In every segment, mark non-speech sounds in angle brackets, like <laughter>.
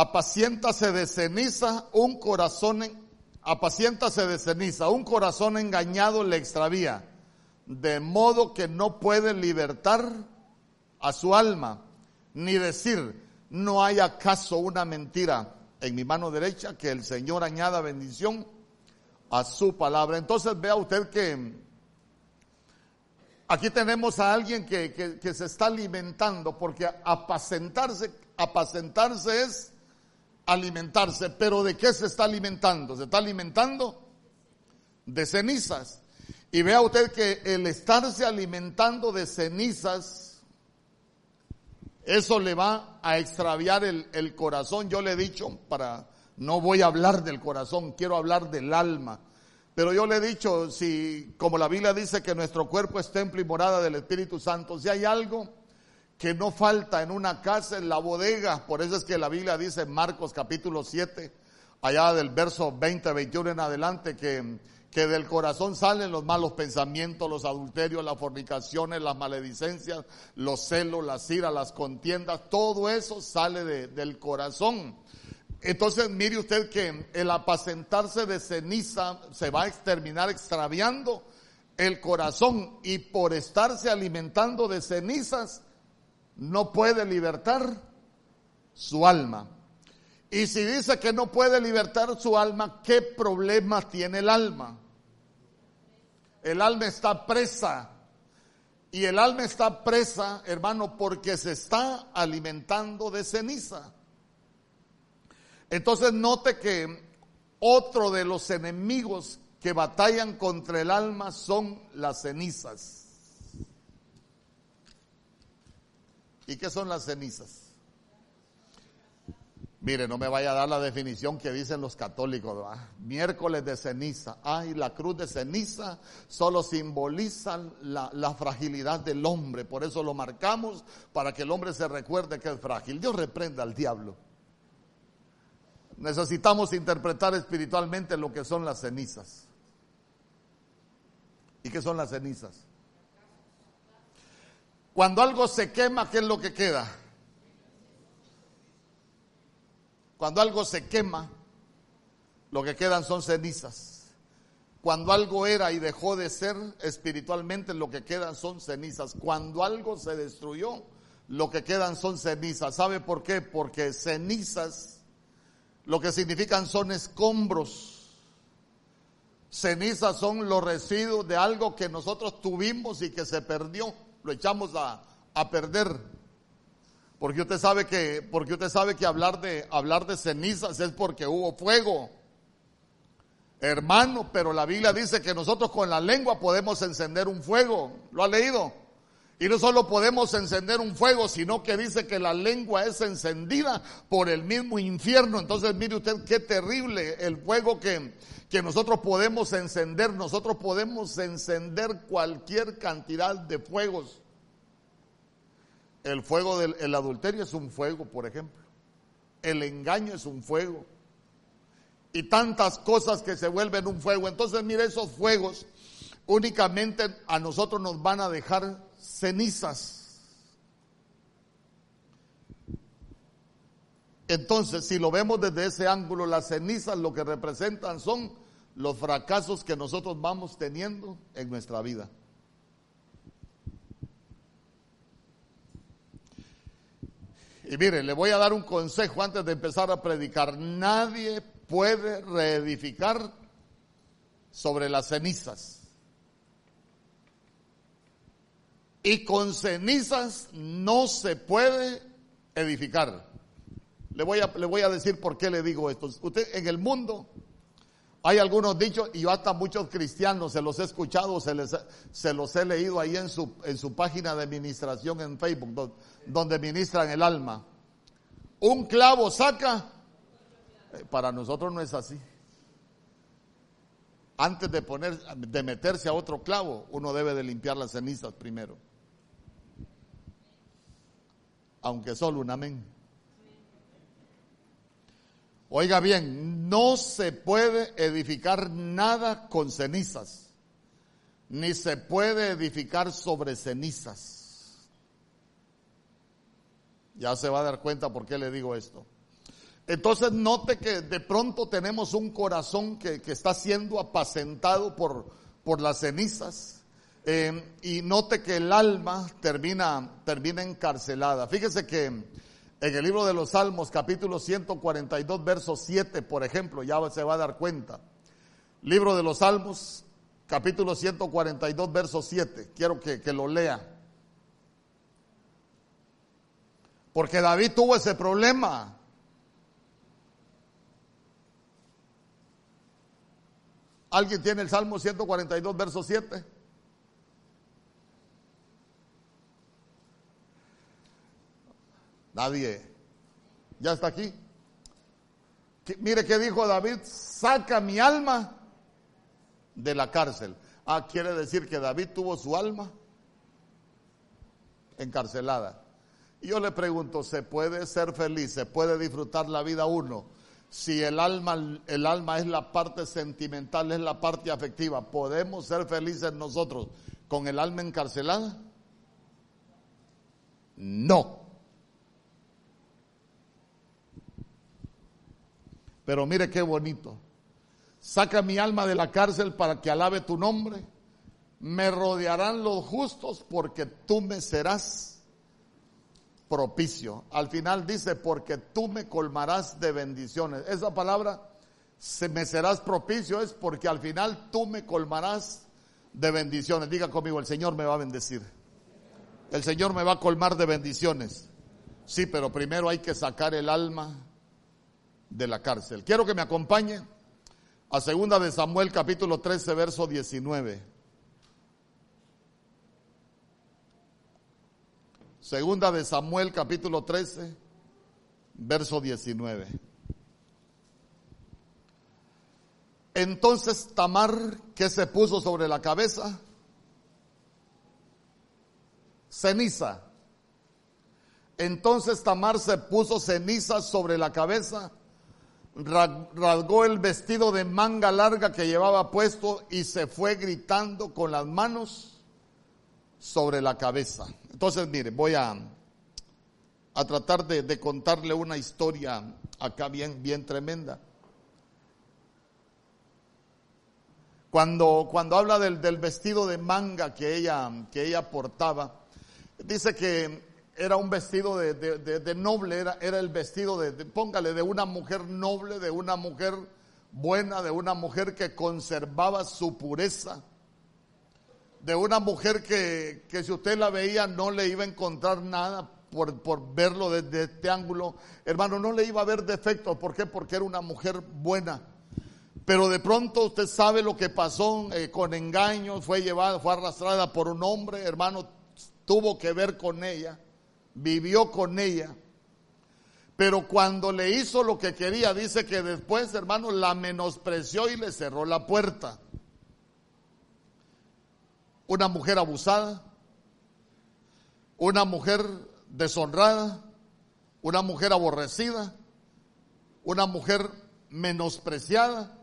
apaciéntase de ceniza un corazón, apaciéntase de ceniza, un corazón engañado le extravía, de modo que no puede libertar a su alma, ni decir, no hay acaso una mentira en mi mano derecha, que el Señor añada bendición a su palabra. Entonces vea usted que aquí tenemos a alguien que, que se está alimentando, porque apacentarse, apacentarse es alimentarse, pero ¿de qué se está alimentando? Se está alimentando de cenizas. Y vea usted que el estarse alimentando de cenizas, eso le va a extraviar el, el, corazón. Yo le he dicho, para, no voy a hablar del corazón, quiero hablar del alma. Pero yo le he dicho, si, como la Biblia dice que nuestro cuerpo es templo y morada del Espíritu Santo, si hay algo que no falta en una casa, en la bodega. Por eso es que la Biblia dice en Marcos capítulo 7, allá del verso 20, 21 en adelante, que, que del corazón salen los malos pensamientos, los adulterios, las fornicaciones, las maledicencias, los celos, las iras, las contiendas, todo eso sale del corazón. Entonces mire usted que el apacentarse de ceniza se va a terminar extraviando el corazón y por estarse alimentando de cenizas, no puede libertar su alma. Y si dice que no puede libertar su alma, ¿qué problema tiene el alma? El alma está presa. Y el alma está presa, hermano, porque se está alimentando de ceniza. Entonces note que otro de los enemigos que batallan contra el alma son las cenizas. ¿Y qué son las cenizas? Mire, no me vaya a dar la definición que dicen los católicos. Miércoles de ceniza. Ay, la cruz de ceniza solo simboliza la, la, fragilidad del hombre. Por eso lo marcamos para que el hombre se recuerde que es frágil. Dios reprenda al diablo. Necesitamos interpretar espiritualmente lo que son las cenizas. ¿Y qué son las cenizas? Cuando algo se quema, ¿qué es lo que queda? Cuando algo se quema, lo que quedan son cenizas. Cuando algo era y dejó de ser espiritualmente, lo que quedan son cenizas. Cuando algo se destruyó, lo que quedan son cenizas. ¿Sabe por qué? Porque cenizas lo que significan son escombros. Cenizas son los residuos de algo que nosotros tuvimos y que se perdió lo echamos a, a perder. Porque usted sabe que, porque usted sabe que hablar de, hablar de cenizas es porque hubo fuego. Hermano, pero la Biblia dice que nosotros con la lengua podemos encender un fuego. ¿Lo ha leído? Y no solo podemos encender un fuego, sino que dice que la lengua es encendida por el mismo infierno. Entonces mire usted qué terrible el fuego que, que nosotros podemos encender. Nosotros podemos encender cualquier cantidad de fuegos. El fuego del adulterio es un fuego, por ejemplo. El engaño es un fuego. Y tantas cosas que se vuelven un fuego. Entonces mire esos fuegos únicamente a nosotros nos van a dejar cenizas. Entonces, si lo vemos desde ese ángulo, las cenizas lo que representan son los fracasos que nosotros vamos teniendo en nuestra vida. Y mire, le voy a dar un consejo antes de empezar a predicar. Nadie puede reedificar sobre las cenizas. Y con cenizas no se puede edificar. Le voy, a, le voy a decir por qué le digo esto. Usted en el mundo hay algunos dichos y yo hasta muchos cristianos se los he escuchado, se, les, se los he leído ahí en su, en su página de administración en Facebook, donde, donde ministran el alma. Un clavo saca, eh, para nosotros no es así. Antes de poner, de meterse a otro clavo, uno debe de limpiar las cenizas primero aunque solo un amén. Oiga bien, no se puede edificar nada con cenizas, ni se puede edificar sobre cenizas. Ya se va a dar cuenta por qué le digo esto. Entonces note que de pronto tenemos un corazón que, está siendo apacentado por, por las cenizas. Eh, y note que el alma termina, termina encarcelada. Fíjese que en el libro de los Salmos, capítulo 142, verso 7, por ejemplo, ya se va a dar cuenta. Libro de los Salmos, capítulo 142, verso 7. Quiero que, que lo lea. Porque David tuvo ese problema. ¿Alguien tiene el Salmo 142, verso 7? Nadie. ¿Ya está aquí? mire qué dijo David, saca mi alma de la cárcel. Ah, quiere decir que David tuvo su alma encarcelada. Y yo le pregunto, ¿se puede ser feliz? ¿Se puede disfrutar la vida uno? si el alma, el alma es la parte sentimental, es la parte afectiva, ¿podemos ser felices nosotros con el alma encarcelada? No. Pero mire qué bonito. Saca mi alma de la cárcel para que alabe tu nombre. Me rodearán los justos porque tú me serás propicio. Al final dice, porque tú me colmarás de bendiciones. Esa palabra, se me serás propicio, es porque al final tú me colmarás de bendiciones. Diga conmigo, el Señor me va a bendecir. El Señor me va a colmar de bendiciones. Sí, pero primero hay que sacar el alma de la cárcel. Quiero que me acompañe a segunda de Samuel capítulo 13 verso 19. Segunda de Samuel capítulo 13, verso 19. Entonces Tamar, ¿qué se puso sobre la cabeza? Ceniza. Entonces Tamar se puso ceniza sobre la cabeza, rasgó el vestido de manga larga que llevaba puesto y se fue gritando con las manos sobre la cabeza. Entonces, mire, voy a, a tratar de, contarle una historia acá bien, bien tremenda. Cuando, cuando habla del, vestido de manga que ella, que ella portaba, dice que era un vestido de, noble, era, era, el vestido de, póngale, de una mujer noble, de una mujer buena, de una mujer que conservaba su pureza de una mujer que, si usted la veía no le iba a encontrar nada por, por, verlo desde este ángulo. Hermano, no le iba a ver defectos. ¿Por qué? Porque era una mujer buena. Pero de pronto usted sabe lo que pasó eh, con engaños, fue llevada, fue arrastrada por un hombre, hermano, tuvo que ver con ella, vivió con ella. Pero cuando le hizo lo que quería, dice que después, hermano, la menospreció y le cerró la puerta una mujer abusada, una mujer deshonrada, una mujer aborrecida, una mujer menospreciada.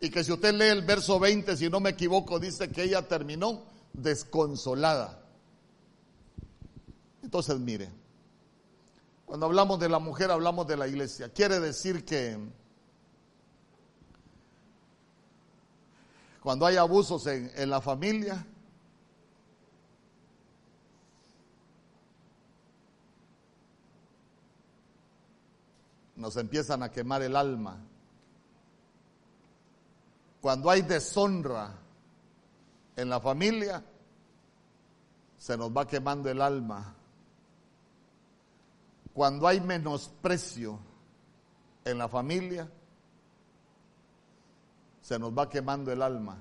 Y que si usted lee el verso 20, si no me equivoco, dice que ella terminó desconsolada. Entonces, mire, cuando hablamos de la mujer hablamos de la iglesia. Quiere decir que cuando hay abusos en, la familia, nos empiezan a quemar el alma. Cuando hay deshonra en la familia, se nos va quemando el alma. Cuando hay menosprecio en la familia, se nos va quemando el alma.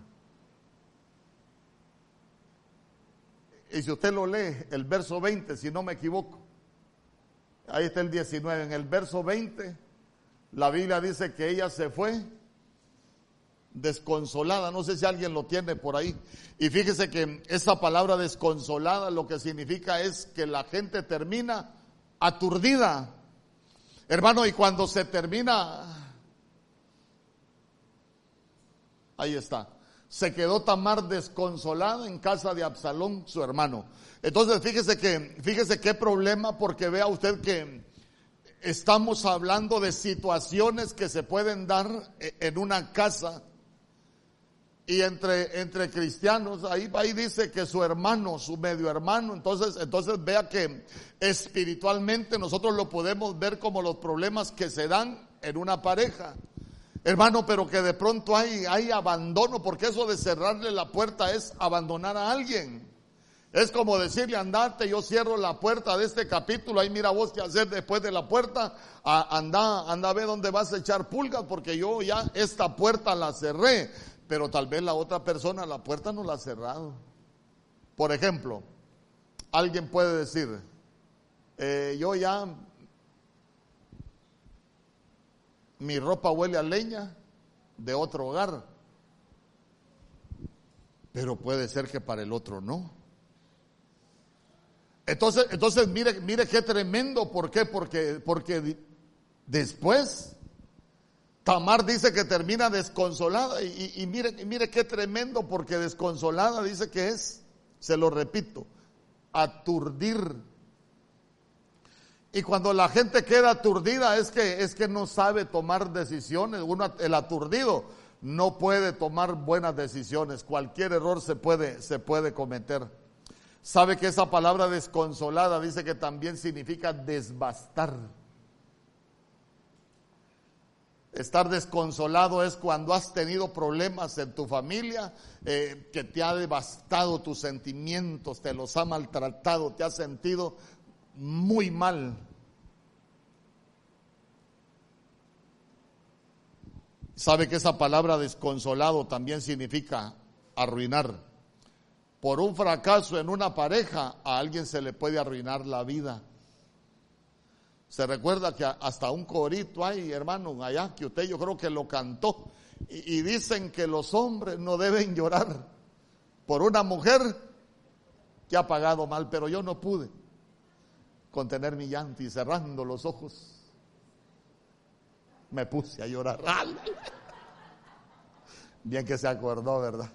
Y si usted lo lee, el verso 20, si no me equivoco, ahí está el 19, en el verso 20, la Biblia dice que ella se fue desconsolada, no sé si alguien lo tiene por ahí. Y fíjese que esa palabra desconsolada lo que significa es que la gente termina aturdida. Hermano, y cuando se termina Ahí está. Se quedó Tamar desconsolada en casa de Absalón, su hermano. Entonces, fíjese que, fíjese qué problema, porque vea usted que estamos hablando de situaciones que se pueden dar e, en una casa y entre, entre cristianos, ahí, ahí dice que su hermano, su medio hermano, entonces, entonces vea que espiritualmente nosotros lo podemos ver como los problemas que se dan en una pareja. Hermano, pero que de pronto hay, hay abandono, porque eso de cerrarle la puerta es abandonar a alguien. Es como decirle, andate, yo cierro la puerta de este capítulo, ahí mira vos qué hacer después de la puerta, anda, anda a ver dónde vas a echar pulgas, porque yo ya esta puerta la cerré pero tal vez la otra persona la puerta no la ha cerrado. Por ejemplo, alguien puede decir, eh, yo ya, mi ropa huele a leña de otro hogar, pero puede ser que para el otro no. Entonces, entonces mire, mire qué tremendo, ¿por qué? Porque, porque después Tamar dice que termina desconsolada y, mire, mire qué tremendo porque desconsolada dice que es, se lo repito, aturdir. Y cuando la gente queda aturdida es que, es que no sabe tomar decisiones. Uno, el aturdido no puede tomar buenas decisiones. Cualquier error se puede, se puede cometer. Sabe que esa palabra desconsolada dice que también significa desbastar. Estar desconsolado es cuando has tenido problemas en tu familia, eh, que te ha devastado tus sentimientos, te los ha maltratado, te has sentido muy mal. Sabe que esa palabra desconsolado también significa arruinar. Por un fracaso en una pareja, a alguien se le puede arruinar la vida. Se recuerda que hasta un corito hay, hermano, allá, que usted yo creo que lo cantó. Y, dicen que los hombres no deben llorar por una mujer que ha pagado mal, pero yo no pude contener mi llanto y cerrando los ojos me puse a llorar. <laughs> Bien que se acordó, ¿verdad?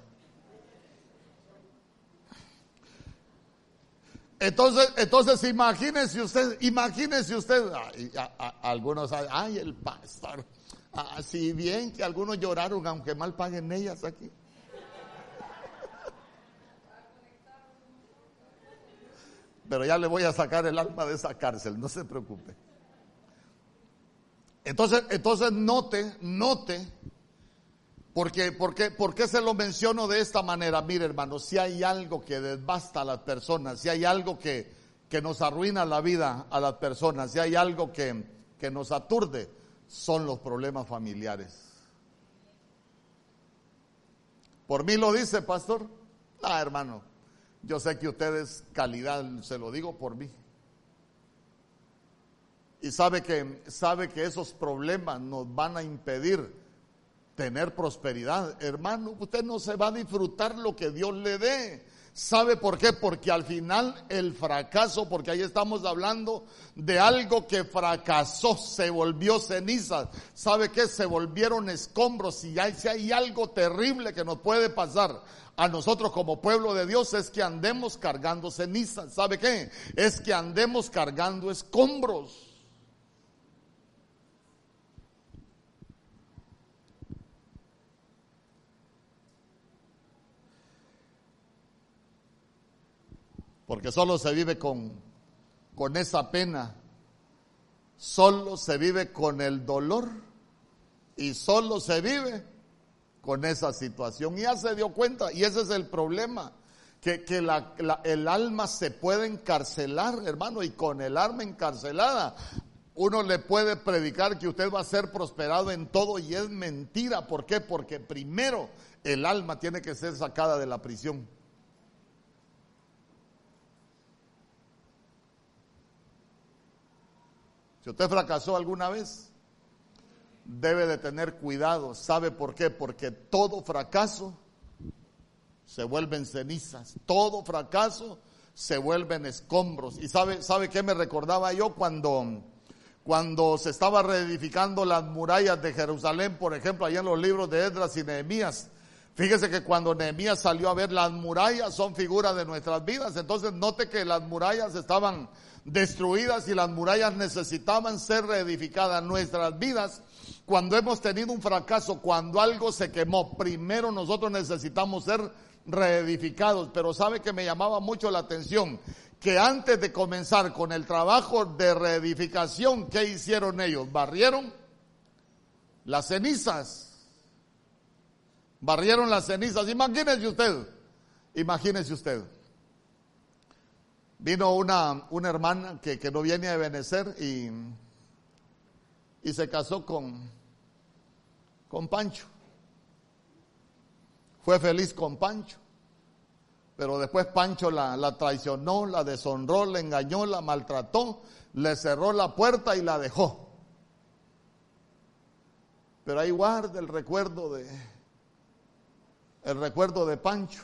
Entonces, entonces imagínese usted, imagínese usted, algunos, ay, el pastor, así bien que algunos lloraron, aunque mal paguen ellas aquí. Pero ya le voy a sacar el alma de esa cárcel, no se preocupe. Entonces, entonces note, note porque, porque, ¿Por qué se lo menciono de esta manera? Mire, hermano, si hay algo que desbasta a las personas, si hay algo que, que nos arruina la vida a las personas, si hay algo que, que nos aturde, son los problemas familiares. ¿Por mí lo dice, pastor? Ah, hermano, yo sé que ustedes calidad, se lo digo por mí. Y sabe que, sabe que esos problemas nos van a impedir tener prosperidad. Hermano, usted no se va a disfrutar lo que Dios le dé. ¿Sabe por qué? Porque al final el fracaso, porque ahí estamos hablando de algo que fracasó, se volvió ceniza. ¿Sabe qué? Se volvieron escombros. Y hay, si hay algo terrible que nos puede pasar a nosotros como pueblo de Dios es que andemos cargando cenizas. ¿Sabe qué? Es que andemos cargando escombros. Porque solo se vive con, con esa pena, solo se vive con el dolor y solo se vive con esa situación. Y ya se dio cuenta, y ese es el problema, que, que la, el alma se puede encarcelar, hermano, y con el alma encarcelada uno le puede predicar que usted va a ser prosperado en todo y es mentira. ¿Por qué? Porque primero el alma tiene que ser sacada de la prisión. Si usted fracasó alguna vez, debe de tener cuidado. ¿Sabe por qué? Porque todo fracaso se vuelve en cenizas. Todo fracaso se vuelve en escombros. ¿Y sabe, sabe qué me recordaba yo cuando, cuando se estaba reedificando las murallas de Jerusalén, por ejemplo, allá en los libros de Esdras y Nehemías? Fíjese que cuando Nehemías salió a ver las murallas son figuras de nuestras vidas. Entonces note que las murallas estaban destruidas y las murallas necesitaban ser reedificadas. Nuestras vidas, cuando hemos tenido un fracaso, cuando algo se quemó, primero nosotros necesitamos ser reedificados. Pero sabe que me llamaba mucho la atención que antes de comenzar con el trabajo de reedificación, ¿qué hicieron ellos? Barrieron las cenizas Barrieron las cenizas. Imagínese usted, imagínese usted. Vino una, una hermana que, que, no viene a Benecer y, y se casó con, con Pancho. Fue feliz con Pancho. Pero después Pancho la, la traicionó, la deshonró, la engañó, la maltrató, le cerró la puerta y la dejó. Pero ahí guarda el recuerdo de, el recuerdo de Pancho.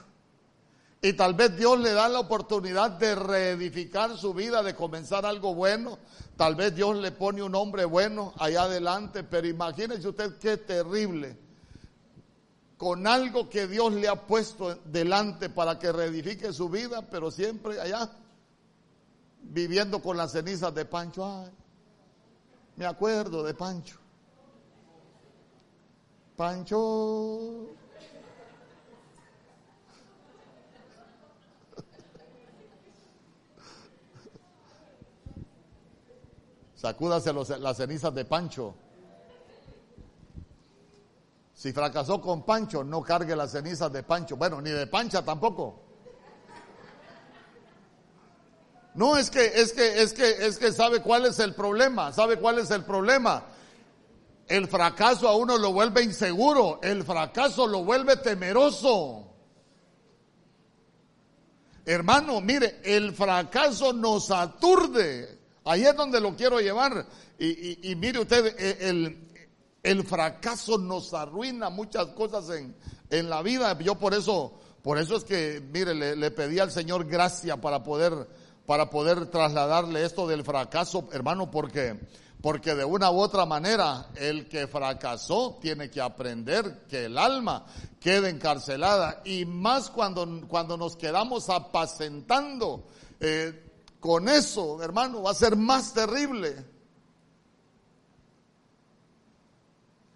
Y tal vez Dios le da la oportunidad de reedificar su vida, de comenzar algo bueno. Tal vez Dios le pone un hombre bueno allá adelante, pero imagínese usted qué terrible. Con algo que Dios le ha puesto delante para que reedifique su vida, pero siempre allá, viviendo con las cenizas de Pancho. Ay, me acuerdo de Pancho. Pancho, Sacúdase las cenizas de Pancho. Si fracasó con Pancho, no cargue las cenizas de Pancho. Bueno, ni de Pancha tampoco. No, es que, es que, es que, es que sabe cuál es el problema. ¿Sabe cuál es el problema? El fracaso a uno lo vuelve inseguro. El fracaso lo vuelve temeroso. Hermano, mire, el fracaso nos aturde. Ahí es donde lo quiero llevar. Y, mire usted, e, el, fracaso nos arruina muchas cosas en, en, la vida. Yo por eso, por eso es que, mire, le, pedí al Señor gracia para poder, para poder trasladarle esto del fracaso, hermano, porque, porque de una u otra manera el que fracasó tiene que aprender que el alma quede encarcelada y más cuando, cuando nos quedamos apacentando. Eh, con eso, hermano, va a ser más terrible.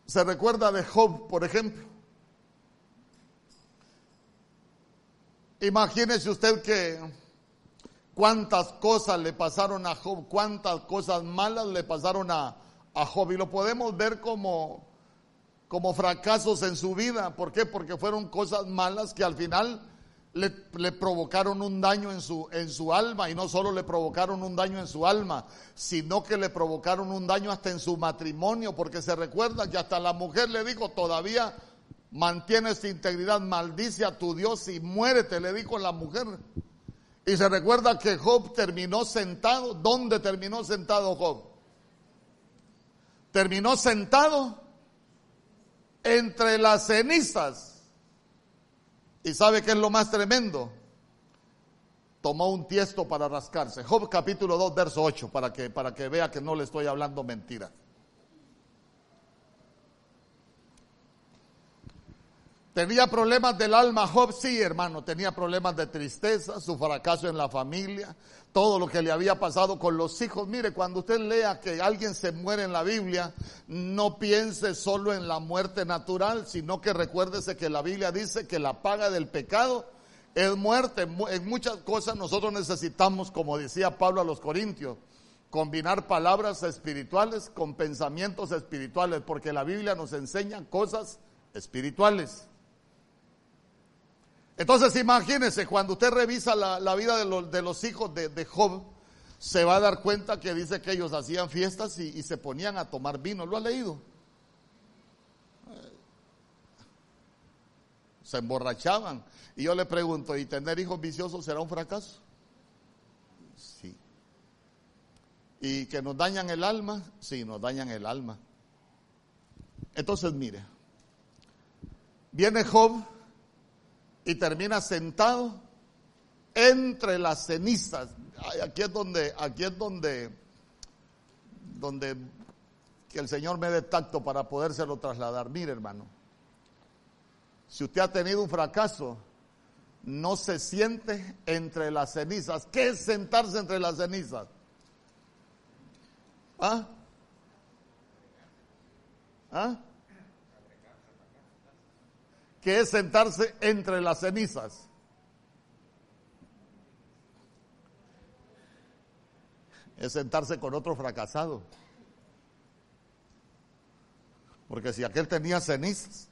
Se recuerda de Job, por ejemplo. Imagínese usted que cuántas cosas le pasaron a Job, cuántas cosas malas le pasaron a, a Job. Y lo podemos ver como, como fracasos en su vida. ¿Por qué? Porque fueron cosas malas que al final le, provocaron un daño en su, en su alma y no solo le provocaron un daño en su alma, sino que le provocaron un daño hasta en su matrimonio, porque se recuerda que hasta la mujer le dijo, todavía mantienes integridad, maldice a tu Dios y muérete, le dijo la mujer. Y se recuerda que Job terminó sentado. ¿Dónde terminó sentado Job? Terminó sentado entre las cenizas ¿Y sabe qué es lo más tremendo? Tomó un tiesto para rascarse. Job capítulo 2, verso 8, para que, para que vea que no le estoy hablando mentira. Tenía problemas del alma Job, sí hermano, tenía problemas de tristeza, su fracaso en la familia, todo lo que le había pasado con los hijos. Mire, cuando usted lea que alguien se muere en la Biblia, no piense solo en la muerte natural, sino que recuérdese que la Biblia dice que la paga del pecado es muerte. En muchas cosas nosotros necesitamos, como decía Pablo a los Corintios, combinar palabras espirituales con pensamientos espirituales, porque la Biblia nos enseña cosas espirituales. Entonces imagínense, cuando usted revisa la, vida de, los hijos de, Job, se va a dar cuenta que dice que ellos hacían fiestas y, se ponían a tomar vino. ¿Lo ha leído? Se emborrachaban. Y yo le pregunto, ¿y tener hijos viciosos será un fracaso? Sí. ¿Y que nos dañan el alma? Sí, nos dañan el alma. Entonces, mire, viene Job y termina sentado entre las cenizas. Aquí es donde, aquí es donde, donde que el Señor me dé tacto para podérselo trasladar. Mire, hermano. Si usted ha tenido un fracaso, no se siente entre las cenizas. ¿Qué es sentarse entre las cenizas? ¿Ah? ¿Ah? ¿Qué es sentarse entre las cenizas? Es sentarse con otro fracasado. Porque si aquel tenía cenizas,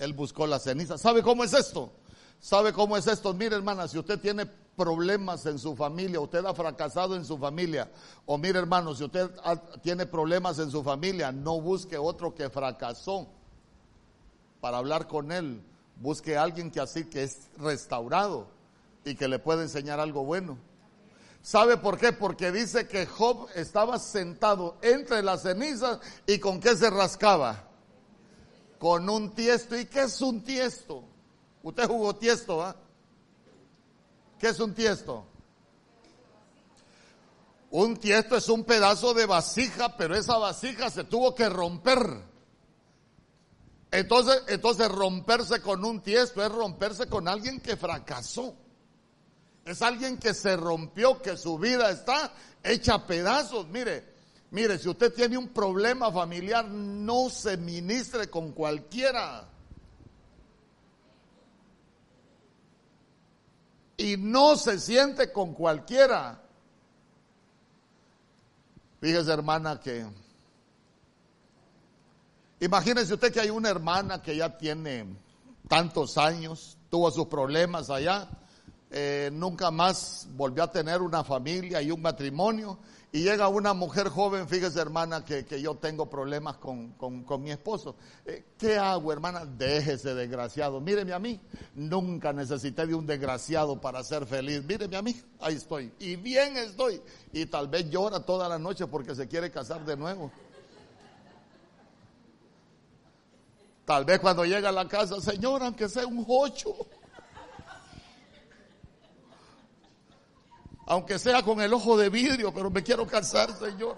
él buscó las cenizas. ¿Sabe cómo es esto? ¿Sabe cómo es esto? Mire, hermana, si usted tiene problemas en su familia, usted ha fracasado en su familia, o mire, hermano, si usted tiene problemas en su familia, no busque otro que fracasó para hablar con él. Busque a alguien que así que es restaurado y que le puede enseñar algo bueno. ¿Sabe por qué? Porque dice que Job estaba sentado entre las cenizas y con qué se rascaba. Con un tiesto. ¿Y qué es un tiesto? Usted jugó tiesto, ¿ah? ¿Qué es un tiesto? Un tiesto es un pedazo de vasija, pero esa vasija se tuvo que romper. Entonces, entonces romperse con un tiesto es romperse con alguien que fracasó. Es alguien que se rompió, que su vida está hecha a pedazos. Mire, mire, si usted tiene un problema familiar, no se ministre con cualquiera. Y no se siente con cualquiera. Fíjese, hermana, que imagínese usted que hay una hermana que ya tiene tantos años, tuvo sus problemas allá eh, nunca más volvió a tener una familia y un matrimonio. Y llega una mujer joven, fíjese hermana, que, yo tengo problemas con, mi esposo. Eh, ¿Qué hago, hermana? Déjese, desgraciado. Míreme a mí. Nunca necesité de un desgraciado para ser feliz. Míreme a mí. Ahí estoy. Y bien estoy. Y tal vez llora toda la noche porque se quiere casar de nuevo. Tal vez cuando llega a la casa, señora, aunque sea un ocho. aunque sea con el ojo de vidrio, pero me quiero casar, Señor.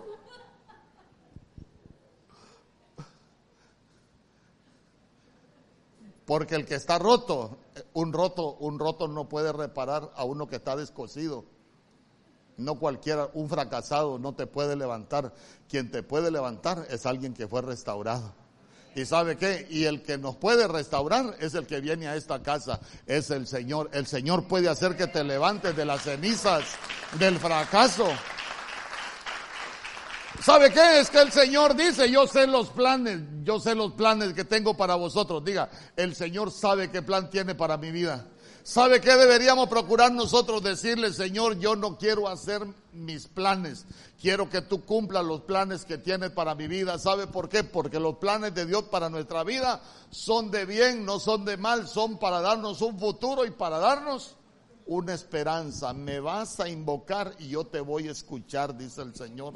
Porque el que está roto, un roto, un roto no puede reparar a uno que está descosido. No cualquiera, un fracasado no te puede levantar. Quien te puede levantar es alguien que fue restaurado. ¿Y sabe qué? Y el que nos puede restaurar es el que viene a esta casa, es el Señor. El Señor puede hacer que te levantes de las cenizas del fracaso. ¿Sabe qué? Es que el Señor dice, yo sé los planes, yo sé los planes que tengo para vosotros. Diga, el Señor sabe qué plan tiene para mi vida. ¿Sabe qué deberíamos procurar nosotros? Decirle, Señor, yo no quiero hacer mis planes. Quiero que tú cumplas los planes que tienes para mi vida. ¿Sabe por qué? Porque los planes de Dios para nuestra vida son de bien, no son de mal, son para darnos un futuro y para darnos una esperanza. Me vas a invocar y yo te voy a escuchar, dice el Señor.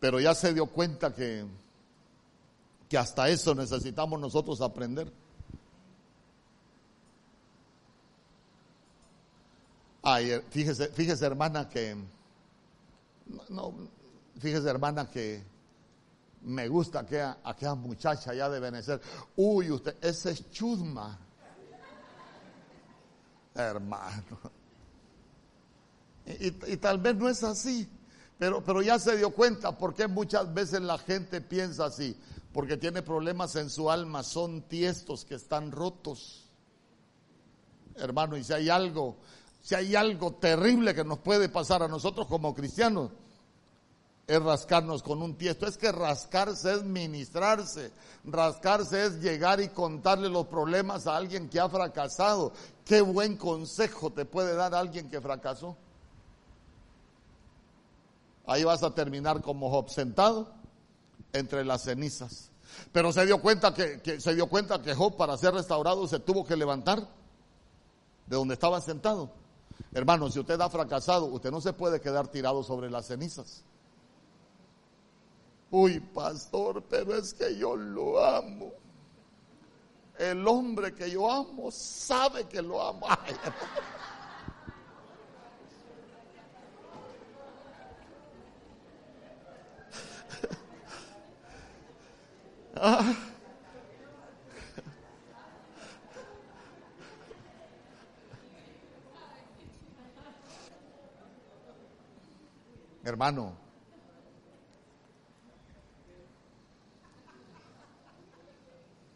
Pero ya se dio cuenta que, que hasta eso necesitamos nosotros aprender. Ay, fíjese, fíjese hermana que, no, fíjese hermana que me gusta aquella, aquella muchacha ya de Venezuela. Uy, usted, ese es chusma. Hermano. Y, y, tal vez no es así, pero, pero ya se dio cuenta porque muchas veces la gente piensa así, porque tiene problemas en su alma, son tiestos que están rotos. Hermano, y si hay algo si hay algo terrible que nos puede pasar a nosotros como cristianos, es rascarnos con un tiesto. Es que rascarse es ministrarse. Rascarse es llegar y contarle los problemas a alguien que ha fracasado. Qué buen consejo te puede dar alguien que fracasó. Ahí vas a terminar como Job sentado entre las cenizas. Pero se dio cuenta que, se dio cuenta que Job para ser restaurado se tuvo que levantar de donde estaba sentado. Hermano, si usted ha fracasado, usted no se puede quedar tirado sobre las cenizas. Uy, pastor, pero es que yo lo amo. El hombre que yo amo sabe que lo amo. <laughs> <laughs> Ah, hermano.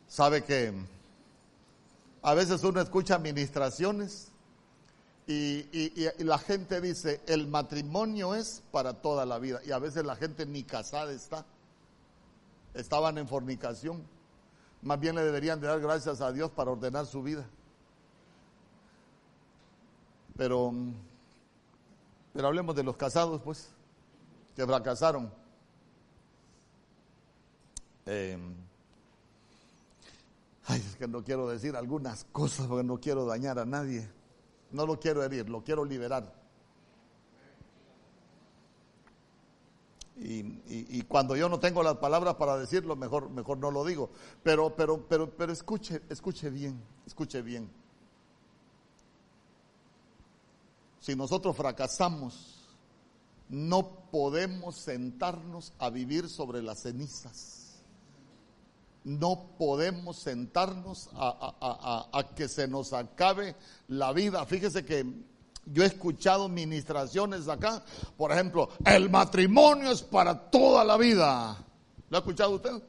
Sabe que a veces uno escucha administraciones y, y, la gente dice, el matrimonio es para toda la vida. Y a veces la gente ni casada está. Estaban en fornicación. Más bien le deberían de dar gracias a Dios para ordenar su vida. Pero, pero hablemos de los casados, pues, que fracasaron. Eh, ay, es que no quiero decir algunas cosas porque no quiero dañar a nadie. No lo quiero herir, lo quiero liberar. Y, cuando yo no tengo las palabras para decirlo, mejor, mejor no lo digo. Pero, pero, pero, pero escuche, escuche bien, escuche bien. Si nosotros fracasamos, no podemos sentarnos a vivir sobre las cenizas. No podemos sentarnos a, a que se nos acabe la vida. Fíjese que yo he escuchado ministraciones acá, por ejemplo, el matrimonio es para toda la vida. ¿Lo ha escuchado usted?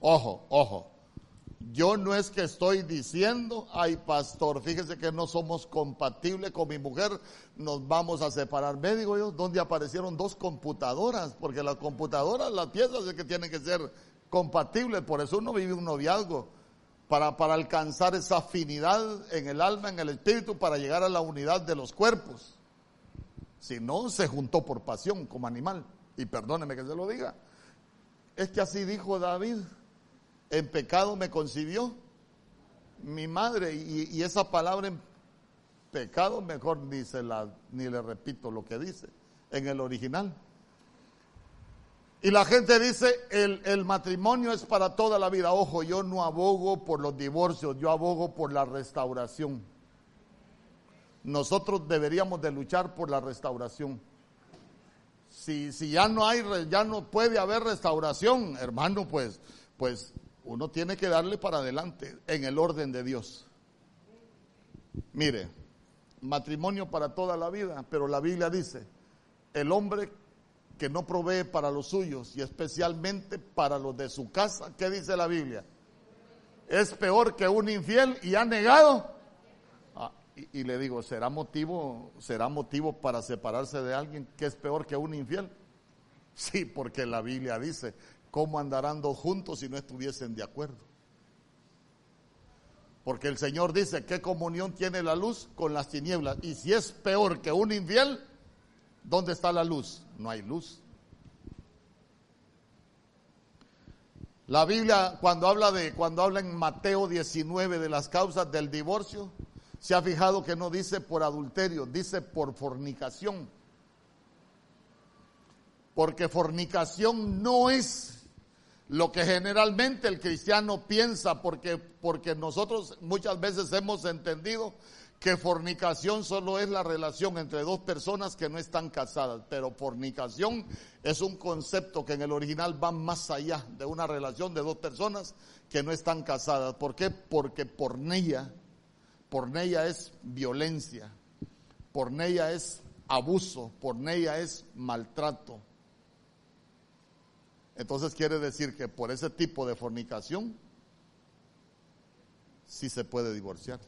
Ojo, ojo. Yo no es que estoy diciendo, ay pastor, fíjese que no somos compatibles con mi mujer, nos vamos a separar. Me digo yo, ¿dónde aparecieron dos computadoras? Porque las computadoras, las piezas es que tienen que ser compatibles, por eso uno vive un noviazgo para, para alcanzar esa afinidad en el alma, en el espíritu, para llegar a la unidad de los cuerpos. Si no, se juntó por pasión como animal. Y perdóneme que se lo diga. Es que así dijo David, en pecado me concibió mi madre. Y, y esa palabra en pecado mejor ni, se la, ni le repito lo que dice en el original. Y la gente dice, el, el, matrimonio es para toda la vida. Ojo, yo no abogo por los divorcios, yo abogo por la restauración. Nosotros deberíamos de luchar por la restauración. Si, si ya no hay, ya no puede haber restauración, hermano, pues, pues uno tiene que darle para adelante en el orden de Dios. Mire, matrimonio para toda la vida, pero la Biblia dice, el hombre que no provee para los suyos y especialmente para los de su casa. ¿Qué dice la Biblia? Es peor que un infiel y ha negado. Ah, y, le digo, ¿será motivo, ¿será motivo para separarse de alguien que es peor que un infiel? Sí, porque la Biblia dice, ¿cómo andarán dos juntos si no estuviesen de acuerdo? Porque el Señor dice, ¿qué comunión tiene la luz con las tinieblas? Y si es peor que un infiel, ¿dónde está la luz? no hay luz. La Biblia cuando habla de cuando habla en Mateo 19 de las causas del divorcio, se ha fijado que no dice por adulterio, dice por fornicación. Porque fornicación no es lo que generalmente el cristiano piensa, porque, porque nosotros muchas veces hemos entendido que fornicación solo es la relación entre dos personas que no están casadas, pero fornicación es un concepto que en el original va más allá de una relación de dos personas que no están casadas. ¿Por qué? Porque porneia, porneia es violencia, porneia es abuso, porneia es maltrato. Entonces quiere decir que por ese tipo de fornicación sí se puede divorciar.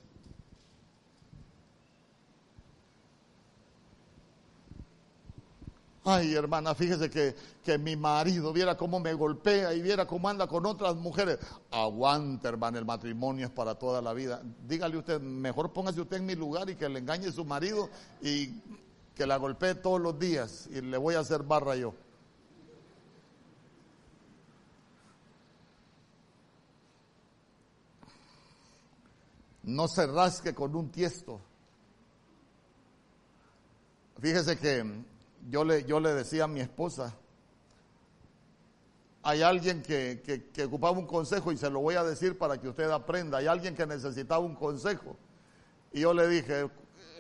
Ay, hermana, fíjese que, que, mi marido viera cómo me golpea y viera cómo anda con otras mujeres. Aguante, hermana, el matrimonio es para toda la vida. Dígale usted, mejor póngase usted en mi lugar y que le engañe su marido y que la golpee todos los días y le voy a hacer barra yo. No se rasque con un tiesto. Fíjese que yo le, yo le decía a mi esposa, hay alguien que, que, ocupaba un consejo y se lo voy a decir para que usted aprenda, hay alguien que necesitaba un consejo. Y yo le dije,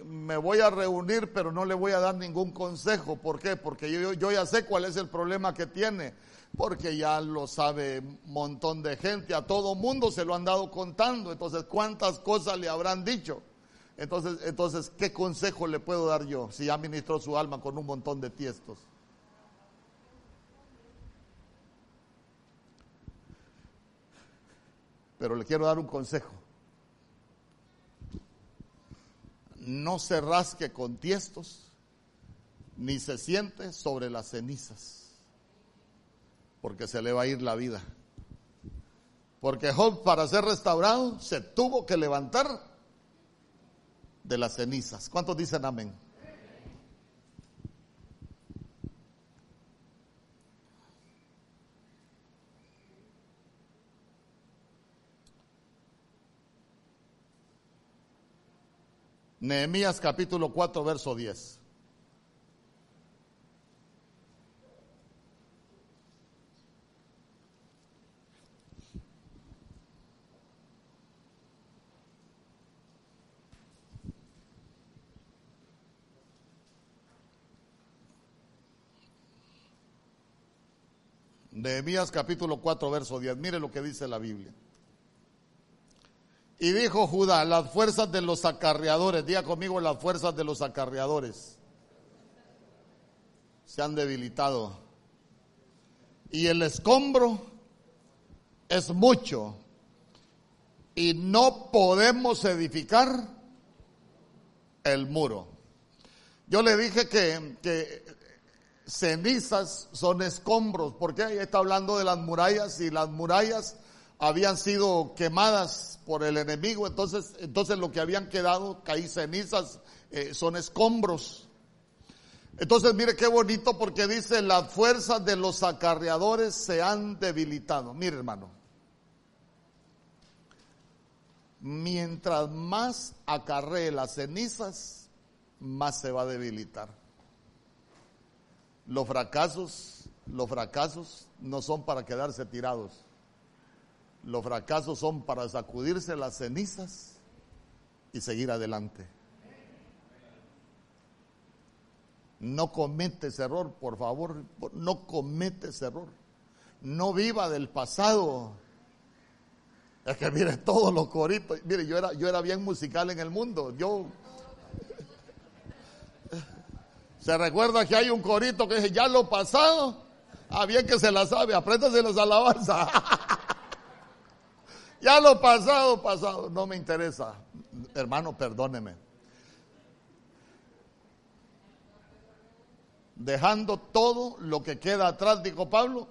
me voy a reunir, pero no le voy a dar ningún consejo. ¿Por qué? Porque yo, ya sé cuál es el problema que tiene, porque ya lo sabe un montón de gente, a todo mundo se lo han dado contando. Entonces, ¿cuántas cosas le habrán dicho? Entonces, entonces, ¿qué consejo le puedo dar yo si ya ministró su alma con un montón de tiestos? Pero le quiero dar un consejo. No se rasque con tiestos, ni se siente sobre las cenizas, porque se le va a ir la vida. Porque Job, para ser restaurado, se tuvo que levantar de las cenizas. ¿Cuántos dicen amén? Nehemías capítulo 4, verso 10. Nehemías capítulo 4, verso 10. Mire lo que dice la Biblia. Y dijo Judá, las fuerzas de los acarreadores, diga conmigo las fuerzas de los acarreadores, se han debilitado. Y el escombro es mucho. Y no podemos edificar el muro. Yo le dije que, cenizas son escombros, porque ahí está hablando de las murallas y las murallas habían sido quemadas por el enemigo, entonces, entonces lo que habían quedado, caí cenizas, eh, son escombros. Entonces mire qué bonito porque dice las fuerzas de los acarreadores se han debilitado. Mire hermano, mientras más acarree las cenizas, más se va a debilitar. Los fracasos, los fracasos no son para quedarse tirados. Los fracasos son para sacudirse las cenizas y seguir adelante. No comete error, por favor, no comete error. No viva del pasado. Es que mire todos los coritos. Mire, yo era, yo era bien musical en el mundo. Yo. Se recuerda que hay un corito que dice, ya lo pasado. Ah, bien que se la sabe, apréndase las <laughs> alabanzas. Ya lo pasado, pasado, no me interesa. Hermano, perdóneme. Dejando todo lo que queda atrás, dijo Pablo.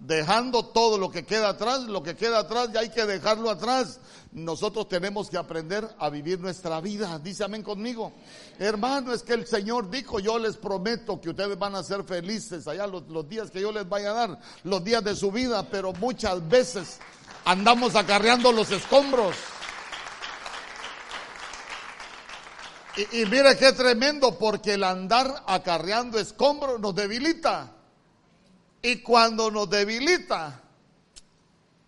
Dejando todo lo que queda atrás, lo que queda atrás ya hay que dejarlo atrás. Nosotros tenemos que aprender a vivir nuestra vida. Dice amén conmigo. Hermano, es que el Señor dijo, yo les prometo que ustedes van a ser felices allá los, los días que yo les vaya a dar, los días de su vida, pero muchas veces andamos acarreando los escombros. Y, mire qué tremendo, porque el andar acarreando escombros nos debilita. Y cuando nos debilita,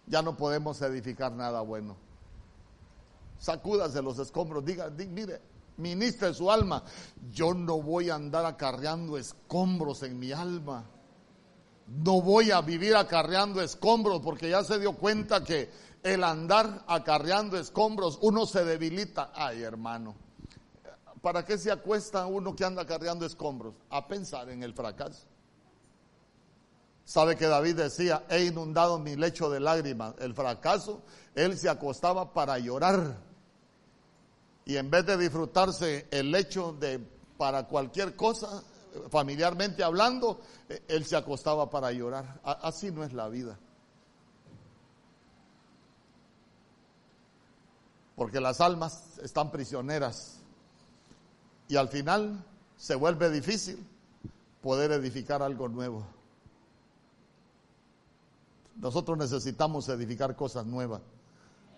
ya no podemos edificar nada bueno. Sacúdase los escombros, diga, mire, ministre su alma. Yo no voy a andar acarreando escombros en mi alma. No voy a vivir acarreando escombros porque ya se dio cuenta que el andar acarreando escombros uno se debilita. Ay, hermano, ¿para qué se acuesta uno que anda acarreando escombros? A pensar en el fracaso. Sabe que David decía, he inundado mi lecho de lágrimas. El fracaso, él se acostaba para llorar. Y en vez de disfrutarse el lecho de para cualquier cosa, familiarmente hablando, eh, él se acostaba para llorar. Así no es la vida. Porque las almas están prisioneras y al final se vuelve difícil poder edificar algo nuevo. Nosotros necesitamos edificar cosas nuevas.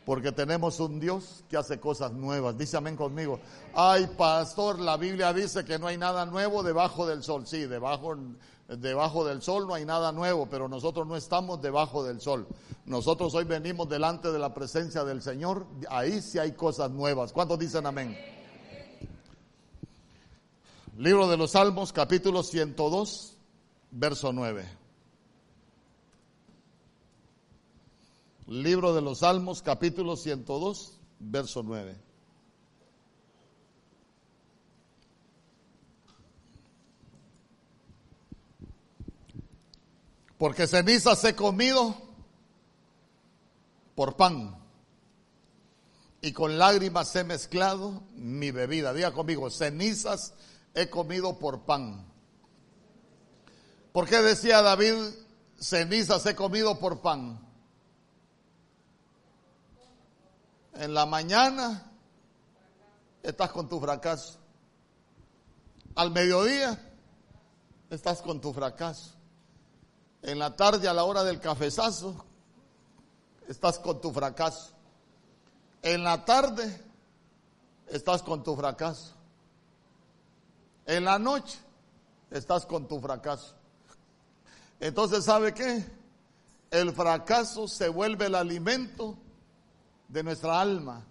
Porque tenemos un Dios que hace cosas nuevas. Dice amén conmigo. Ay, pastor, la Biblia dice que no hay nada nuevo debajo del sol. Sí, debajo, debajo del sol no hay nada nuevo, pero nosotros no estamos debajo del sol. Nosotros hoy venimos delante de la presencia del Señor. Ahí sí hay cosas nuevas. ¿Cuántos dicen amén? Libro de los Salmos, capítulo 102, verso 9. Libro de los Salmos, capítulo 102, verso 9. Porque cenizas he comido por pan y con lágrimas he mezclado mi bebida. Diga conmigo, cenizas he comido por pan. ¿Por qué decía David, cenizas he comido por pan? En la mañana estás con tu fracaso. Al mediodía estás con tu fracaso. En la tarde, a la hora del cafezazo, estás con tu fracaso. En la tarde, estás con tu fracaso. En la noche, estás con tu fracaso. Entonces, ¿sabe qué? El fracaso se vuelve el alimento de nuestra alma.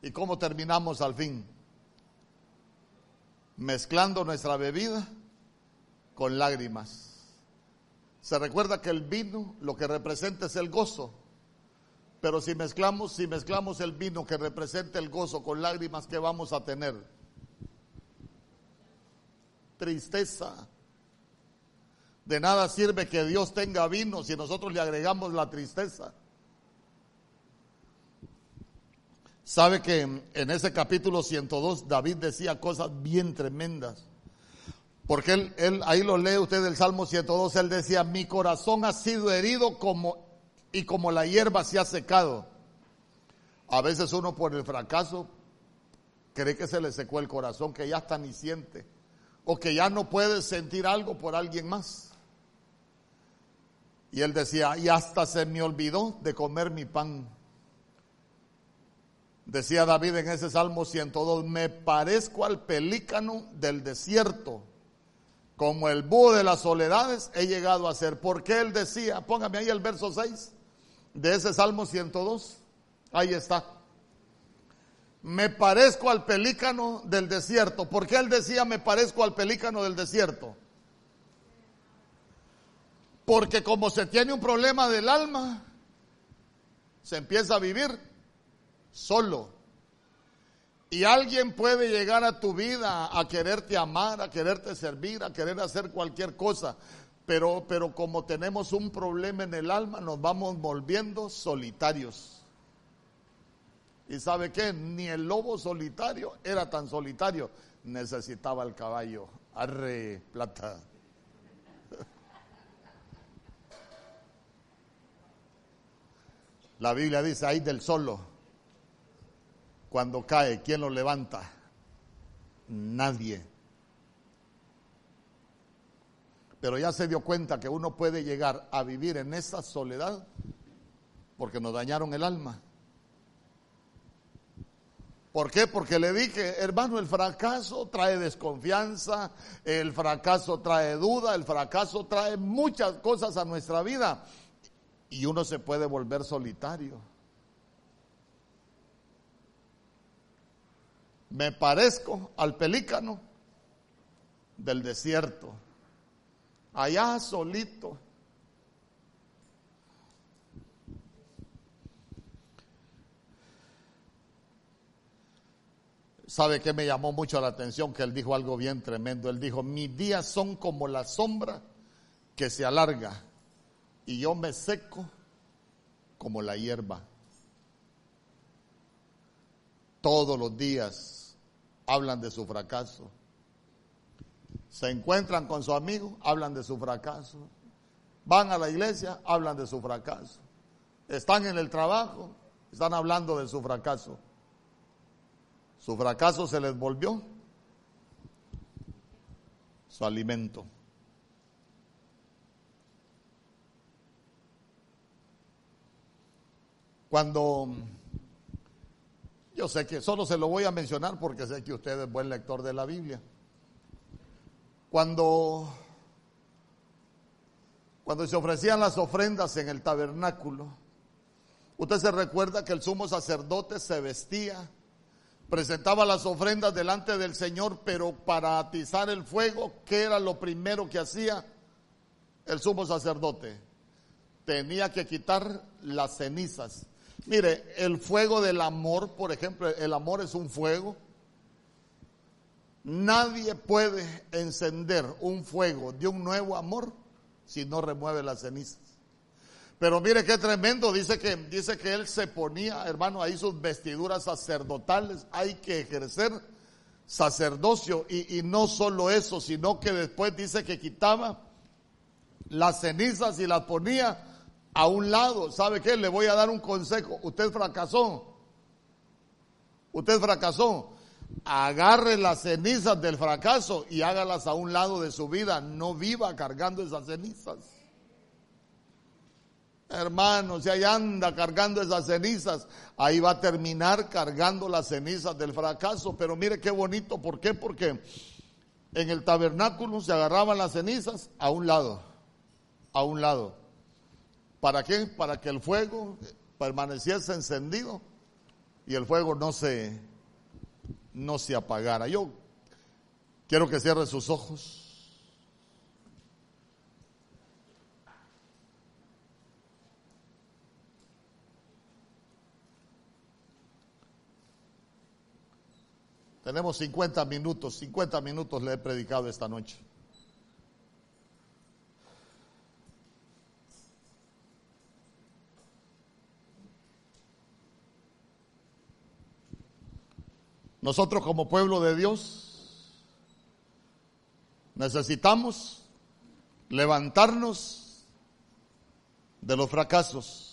¿Y cómo terminamos al fin? Mezclando nuestra bebida con lágrimas. Se recuerda que el vino lo que representa es el gozo. Pero si mezclamos, si mezclamos el vino que representa el gozo con lágrimas, ¿qué vamos a tener? Tristeza. De nada sirve que Dios tenga vino si nosotros le agregamos la tristeza. Sabe que en ese capítulo 102 David decía cosas bien tremendas. Porque él, ahí lo lee usted del Salmo 102, él decía, mi corazón ha sido herido como, y como la hierba se ha secado. A veces uno por el fracaso cree que se le secó el corazón, que ya está ni siente, o que ya no puede sentir algo por alguien más. Y él decía, y hasta se me olvidó de comer mi pan. Decía David en ese Salmo 102, me parezco al pelícano del desierto como el búho de las soledades he llegado a ser. Porque él decía, póngame ahí el verso 6 de ese Salmo 102. Ahí está. Me parezco al pelícano del desierto. ¿Por qué él decía me parezco al pelícano del desierto? Porque como se tiene un problema del alma, se empieza a vivir solo. Y alguien puede llegar a tu vida a quererte amar, a quererte servir, a querer hacer cualquier cosa. Pero, pero como tenemos un problema en el alma, nos vamos volviendo solitarios. ¿Y sabe qué? Ni el lobo solitario era tan solitario. Necesitaba el caballo. Arre, plata. La Biblia dice, ahí del solo cuando cae, ¿quién lo levanta? Nadie. Pero ya se dio cuenta que uno puede llegar a vivir en esa soledad porque nos dañaron el alma. ¿Por qué? Porque le dije, hermano, el fracaso trae desconfianza, el fracaso trae duda, el fracaso trae muchas cosas a nuestra vida y uno se puede volver solitario. me parezco al pelícano del desierto, allá solito. ¿Sabe que me llamó mucho la atención? Que él dijo algo bien tremendo. Él dijo, mis días son como la sombra que se alarga y yo me seco como la hierba. Todos los días hablan de su fracaso. Se encuentran con su amigo, hablan de su fracaso. Van a la iglesia, hablan de su fracaso. Están en el trabajo, están hablando de su fracaso. Su fracaso se les volvió su alimento. Cuando yo sé que solo se lo voy a mencionar porque sé que usted es buen lector de la Biblia. Cuando, cuando se ofrecían las ofrendas en el tabernáculo, usted se recuerda que el sumo sacerdote se vestía, presentaba las ofrendas delante del Señor, pero para atizar el fuego, ¿qué era lo primero que hacía el sumo sacerdote? Tenía que quitar las cenizas Mire, el fuego del amor, por ejemplo, el amor es un fuego. Nadie puede encender un fuego de un nuevo amor si no remueve las cenizas. Pero mire qué tremendo, dice que, dice que él se ponía, hermano, ahí sus vestiduras sacerdotales, hay que ejercer sacerdocio y, y no solo eso, sino que después dice que quitaba las cenizas y las ponía a un lado. ¿Sabe qué? Le voy a dar un consejo. Usted fracasó. Usted fracasó. Agarre las cenizas del fracaso y hágalas a un lado de su vida. No viva cargando esas cenizas. Hermano, si ahí anda cargando esas cenizas, ahí va a terminar cargando las cenizas del fracaso. Pero mire qué bonito, ¿por qué? Porque en el tabernáculo se agarraban las cenizas a un lado, a un lado. ¿Para qué? Para que el fuego permaneciese encendido y el fuego no se, no se apagara. Yo quiero que cierre sus ojos. Tenemos 50 minutos, 50 minutos le he predicado esta noche. Nosotros como pueblo de Dios necesitamos levantarnos de los fracasos.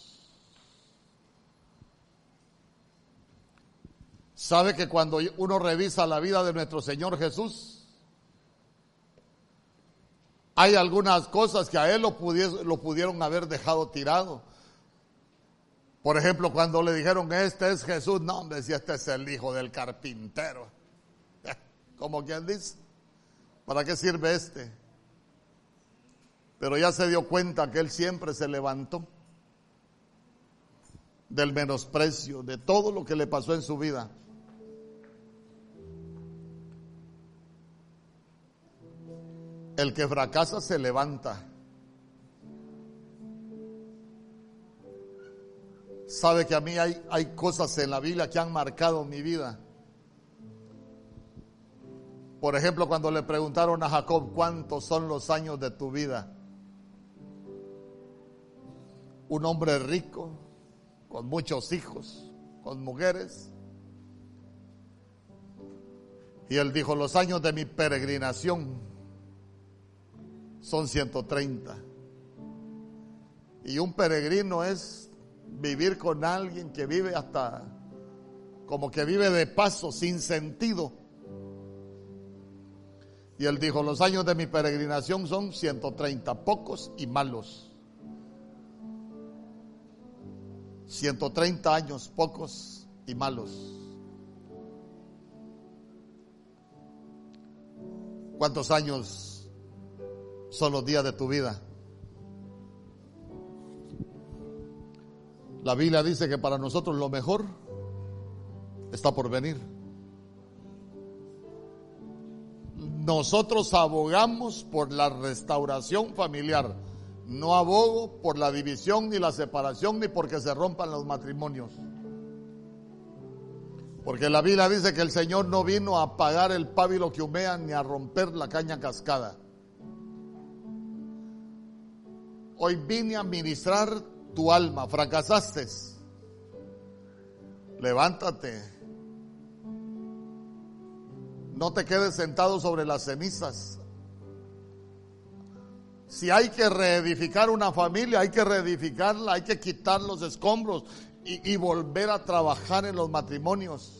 ¿Sabe que cuando uno revisa la vida de nuestro Señor Jesús, hay algunas cosas que a Él lo, lo pudieron haber dejado tirado? Por ejemplo, cuando le dijeron, este es Jesús, no, hombre, si este es el hijo del carpintero. <laughs> Como quien dice, ¿para qué sirve este? Pero ya se dio cuenta que él siempre se levantó del menosprecio, de todo lo que le pasó en su vida. El que fracasa se levanta. Sabe que a mí hay, hay cosas en la Biblia que han marcado mi vida. Por ejemplo, cuando le preguntaron a Jacob cuántos son los años de tu vida. Un hombre rico, con muchos hijos, con mujeres. Y él dijo, los años de mi peregrinación son 130. Y un peregrino es vivir con alguien que vive hasta como que vive de paso, sin sentido. Y él dijo, los años de mi peregrinación son 130, pocos y malos. 130 años, pocos y malos. ¿Cuántos años son los días de tu vida? La Biblia dice que para nosotros lo mejor está por venir. Nosotros abogamos por la restauración familiar. No abogo por la división ni la separación ni porque se rompan los matrimonios. Porque la Biblia dice que el Señor no vino a apagar el pábilo que humea ni a romper la caña cascada. Hoy vine a ministrar tu alma, fracasaste. Levántate. No te quedes sentado sobre las cenizas. Si hay que reedificar una familia, hay que reedificarla, hay que quitar los escombros y, y volver a trabajar en los matrimonios.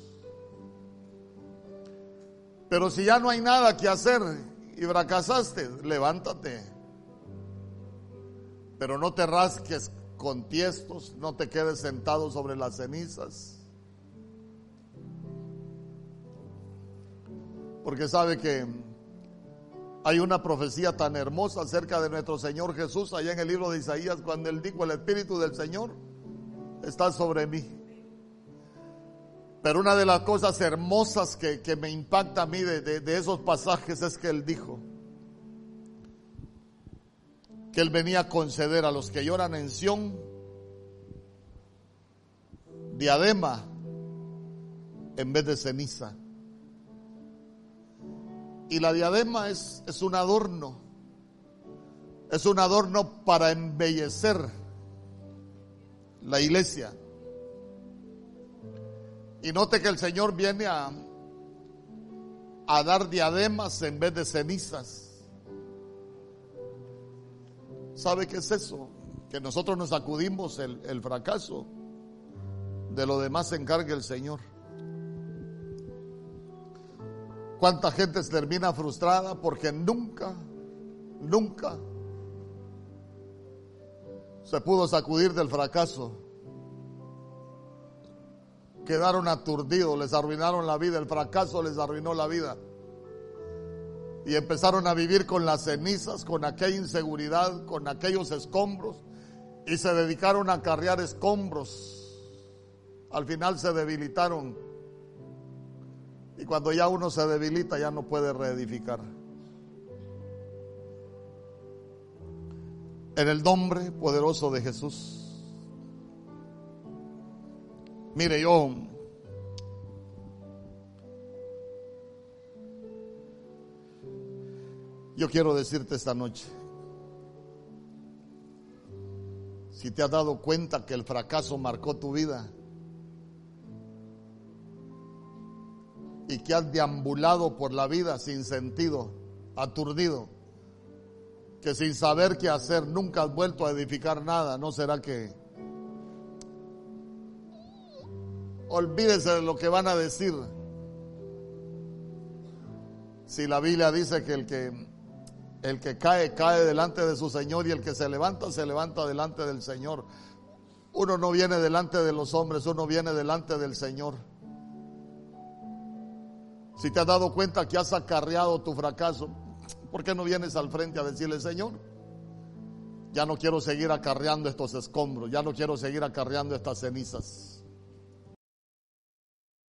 Pero si ya no hay nada que hacer y fracasaste, levántate. Pero no te rasques con tiestos, no te quedes sentado sobre las cenizas. Porque sabe que hay una profecía tan hermosa acerca de nuestro Señor Jesús allá en el libro de Isaías cuando él dijo, el Espíritu del Señor está sobre mí. Pero una de las cosas hermosas que, me impacta a mí de, de esos pasajes es que él dijo, que Él venía a conceder a los que lloran en Sión diadema en vez de ceniza. Y la diadema es, es un adorno. Es un adorno para embellecer la iglesia. Y note que el Señor viene a, a dar diademas en vez de cenizas. ¿Sabe qué es eso? Que nosotros nos acudimos el, el fracaso. De lo demás se encarga el Señor. ¿Cuánta gente se termina frustrada porque nunca, nunca se pudo sacudir del fracaso? Quedaron aturdidos, les arruinaron la vida, el fracaso les arruinó la vida. Y empezaron a vivir con las cenizas, con aquella inseguridad, con aquellos escombros, y se dedicaron a carrear escombros. Al final se debilitaron y cuando ya uno se debilita ya no puede reedificar. En el nombre poderoso de Jesús. Mire, yo Yo quiero decirte esta noche, si te has dado cuenta que el fracaso marcó tu vida, y que has deambulado por la vida sin sentido, aturdido, que sin saber qué hacer nunca has vuelto a edificar nada, ¿no será que olvídese de lo que van a decir? Si la Biblia dice que el que el que cae cae delante de su Señor y el que se levanta se levanta delante del Señor. Uno no viene delante de los hombres, uno viene delante del Señor. Si te has dado cuenta que has acarreado tu fracaso, ¿por qué no vienes al frente a decirle, Señor, ya no quiero seguir acarreando estos escombros, ya no quiero seguir acarreando estas cenizas?